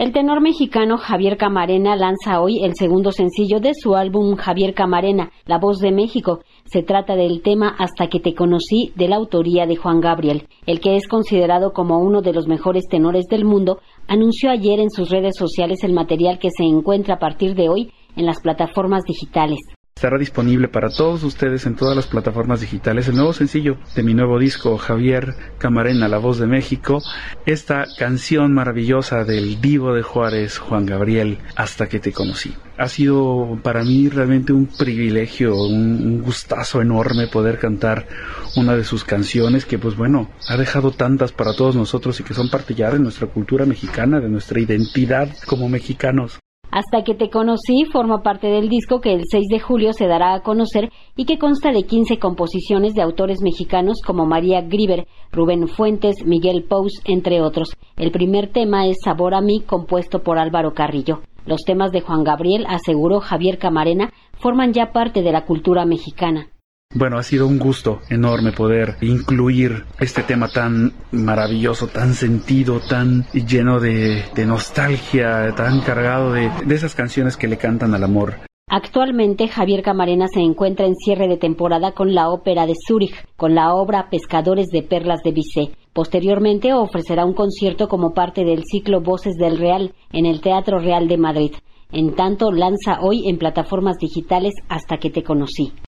El tenor mexicano Javier Camarena lanza hoy el segundo sencillo de su álbum Javier Camarena, La Voz de México. Se trata del tema Hasta que te conocí de la autoría de Juan Gabriel. El que es considerado como uno de los mejores tenores del mundo, anunció ayer en sus redes sociales el material que se encuentra a partir de hoy en las plataformas digitales. Estará disponible para todos ustedes en todas las plataformas digitales el nuevo sencillo de mi nuevo disco Javier Camarena, La Voz de México, esta canción maravillosa del divo de Juárez, Juan Gabriel, Hasta que te conocí. Ha sido para mí realmente un privilegio, un, gustazo enorme poder cantar una de sus canciones que pues bueno, ha dejado tantas para todos nosotros y que son parte ya de nuestra cultura mexicana, de nuestra identidad como mexicanos. Hasta que te conocí forma parte del disco que el 6 de julio se dará a conocer y que consta de 15 composiciones de autores mexicanos como María Griver, Rubén Fuentes, Miguel Pous, entre otros. El primer tema es Sabor a mí, compuesto por Álvaro Carrillo. Los temas de Juan Gabriel, aseguró Javier Camarena, forman ya parte de la cultura mexicana. Bueno, ha sido un gusto enorme poder incluir este tema tan maravilloso, tan sentido, tan lleno de, nostalgia, tan cargado de, esas canciones que le cantan al amor. Actualmente Javier Camarena se encuentra en cierre de temporada con la ópera de Zúrich, con la obra Pescadores de Perlas de Bizet. Posteriormente ofrecerá un concierto como parte del ciclo Voces del Real en el Teatro Real de Madrid. En tanto, lanza hoy en plataformas digitales Hasta que te conocí.